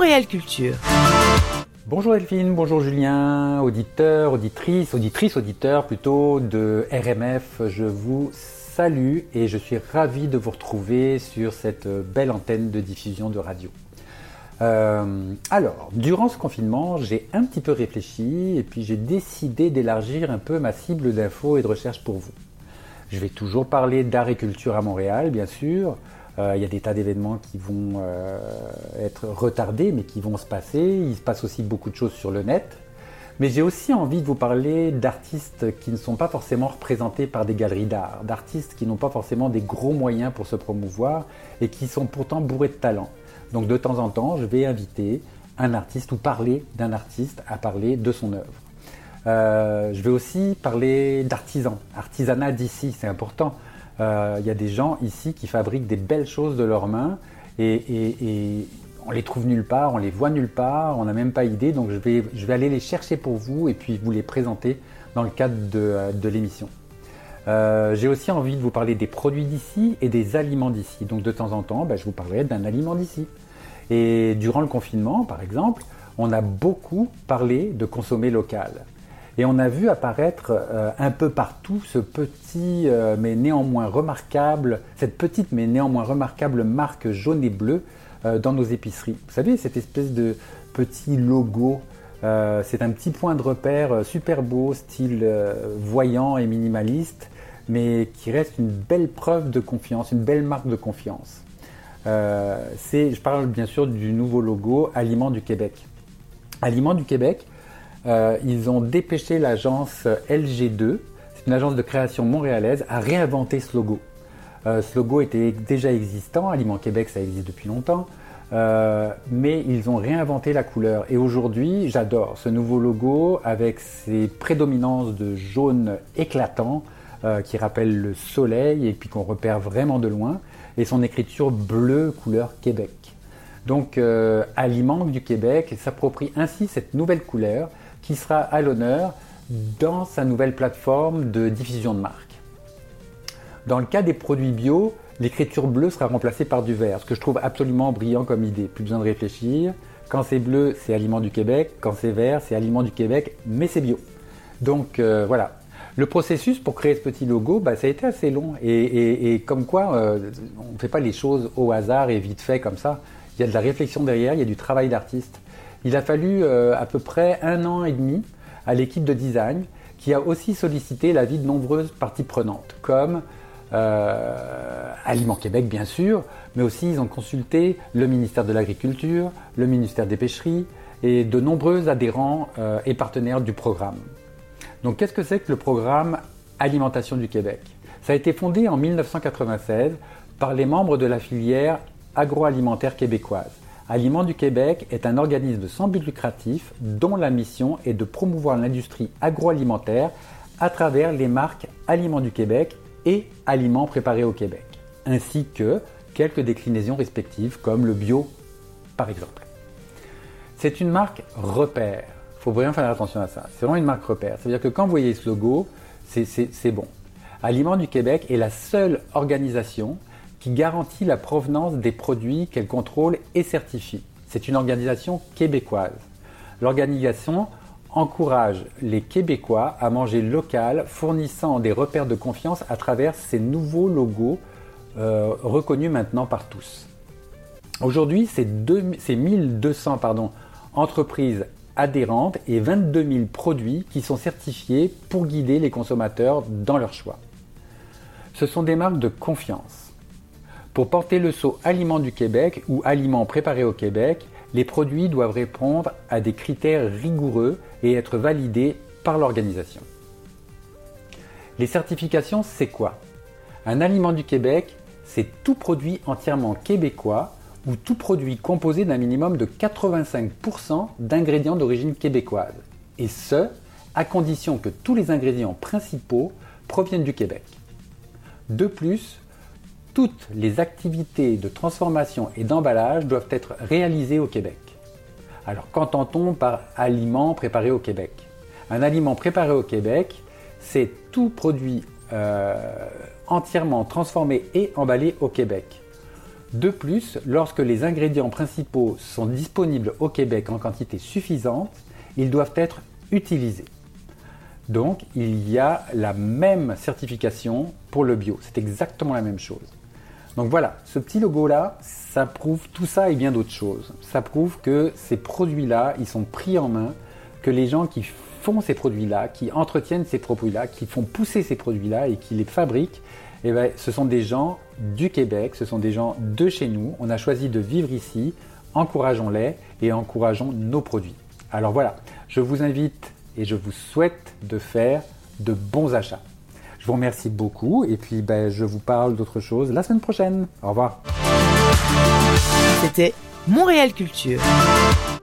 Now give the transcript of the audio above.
Montréal Culture. Bonjour Delphine, bonjour Julien, auditeurs, auditrices, auditrices, auditeurs plutôt de RMF. Je vous salue et je suis ravi de vous retrouver sur cette belle antenne de diffusion de radio. Euh, alors, durant ce confinement, j'ai un petit peu réfléchi et puis j'ai décidé d'élargir un peu ma cible d'infos et de recherche pour vous. Je vais toujours parler d'art et culture à Montréal, bien sûr, il y a des tas d'événements qui vont euh, être retardés, mais qui vont se passer. Il se passe aussi beaucoup de choses sur le net. Mais j'ai aussi envie de vous parler d'artistes qui ne sont pas forcément représentés par des galeries d'art, d'artistes qui n'ont pas forcément des gros moyens pour se promouvoir et qui sont pourtant bourrés de talent. Donc de temps en temps, je vais inviter un artiste ou parler d'un artiste à parler de son œuvre. Euh, je vais aussi parler d'artisans, artisanat d'ici, c'est important. Euh, il y a des gens ici qui fabriquent des belles choses de leurs mains et, on les trouve nulle part, on les voit nulle part, on n'a même pas idée. Donc je vais, aller les chercher pour vous et puis vous les présenter dans le cadre de, de l'émission. Euh, j'ai aussi envie de vous parler des produits d'ici et des aliments d'ici. Donc de temps en temps, bah, je vous parlerai d'un aliment d'ici. Et durant le confinement, par exemple, on a beaucoup parlé de consommer local. Et on a vu apparaître euh, un peu partout ce petit euh, mais néanmoins remarquable, cette petite mais néanmoins remarquable marque jaune et bleue euh, dans nos épiceries. Vous savez, cette espèce de petit logo, c'est un petit point de repère super beau, style voyant et minimaliste, mais qui reste une belle preuve de confiance, une belle marque de confiance. je parle bien sûr du nouveau logo Aliments du Québec. Aliments du Québec, euh, ils ont dépêché l'agence LG2, c'est une agence de création montréalaise, à réinventer ce logo. Euh, ce logo était déjà existant, Aliment Québec ça existe depuis longtemps, euh, mais ils ont réinventé la couleur. Et aujourd'hui, j'adore ce nouveau logo avec ses prédominances de jaune éclatant qui rappelle le soleil et puis qu'on repère vraiment de loin, et son écriture bleue couleur Québec. Donc Aliment du Québec s'approprie ainsi cette nouvelle couleur qui sera à l'honneur dans sa nouvelle plateforme de diffusion de marque. Dans le cas des produits bio, l'écriture bleue sera remplacée par du vert, ce que je trouve absolument brillant comme idée. Plus besoin de réfléchir. Quand c'est bleu, c'est Aliment du Québec. Quand c'est vert, c'est Aliment du Québec, mais c'est bio. Donc euh, voilà. Le processus pour créer ce petit logo, bah, ça a été assez long. Et, comme quoi, euh, on ne fait pas les choses au hasard et vite fait comme ça. Il y a de la réflexion derrière, il y a du travail d'artiste. Il a fallu euh, à peu près un an et demi à l'équipe de design qui a aussi sollicité l'avis de nombreuses parties prenantes, comme euh, Aliment Québec bien sûr, mais aussi ils ont consulté le ministère de l'Agriculture, le ministère des Pêcheries et de nombreux adhérents euh, et partenaires du programme. Donc qu'est-ce que c'est que le programme Alimentation du Québec? Ça a été fondé en 1996 par les membres de la filière agroalimentaire québécoise. Aliments du Québec est un organisme sans but lucratif dont la mission est de promouvoir l'industrie agroalimentaire à travers les marques Aliments du Québec et Aliments préparés au Québec, ainsi que quelques déclinaisons respectives comme le bio par exemple. C'est une marque repère. Il faut vraiment faire attention à ça. C'est vraiment une marque repère. C'est-à-dire que quand vous voyez ce logo, c'est bon. Aliments du Québec est la seule organisation qui garantit la provenance des produits qu'elle contrôle et certifie. C'est une organisation québécoise. L'organisation encourage les Québécois à manger local, fournissant des repères de confiance à travers ces nouveaux logos euh, reconnus maintenant par tous. Aujourd'hui, c'est 1200 pardon, entreprises adhérentes et 22 000 produits qui sont certifiés pour guider les consommateurs dans leur choix. Ce sont des marques de confiance. Pour porter le saut Aliments du Québec ou Aliments préparés au Québec, les produits doivent répondre à des critères rigoureux et être validés par l'organisation. Les certifications, c'est quoi? Un aliment du Québec, c'est tout produit entièrement québécois ou tout produit composé d'un minimum de 85% d'ingrédients d'origine québécoise. Et ce, à condition que tous les ingrédients principaux proviennent du Québec. De plus, toutes les activités de transformation et d'emballage doivent être réalisées au Québec. Alors qu'entend-on par aliment préparé au Québec? Un aliment préparé au Québec, c'est tout produit euh, entièrement transformé et emballé au Québec. De plus, lorsque les ingrédients principaux sont disponibles au Québec en quantité suffisante, ils doivent être utilisés. Donc, il y a la même certification pour le bio. C'est exactement la même chose. Donc voilà, ce petit logo-là, ça prouve tout ça et bien d'autres choses. Ça prouve que ces produits-là, ils sont pris en main, que les gens qui font ces produits-là, qui entretiennent ces produits-là, qui font pousser ces produits-là et qui les fabriquent, eh ben, ce sont des gens du Québec, ce sont des gens de chez nous. On a choisi de vivre ici, encourageons-les et encourageons nos produits. Alors voilà, je vous invite et je vous souhaite de faire de bons achats. Je vous remercie beaucoup et puis ben, je vous parle d'autre chose la semaine prochaine. Au revoir. C'était Montréal Culture.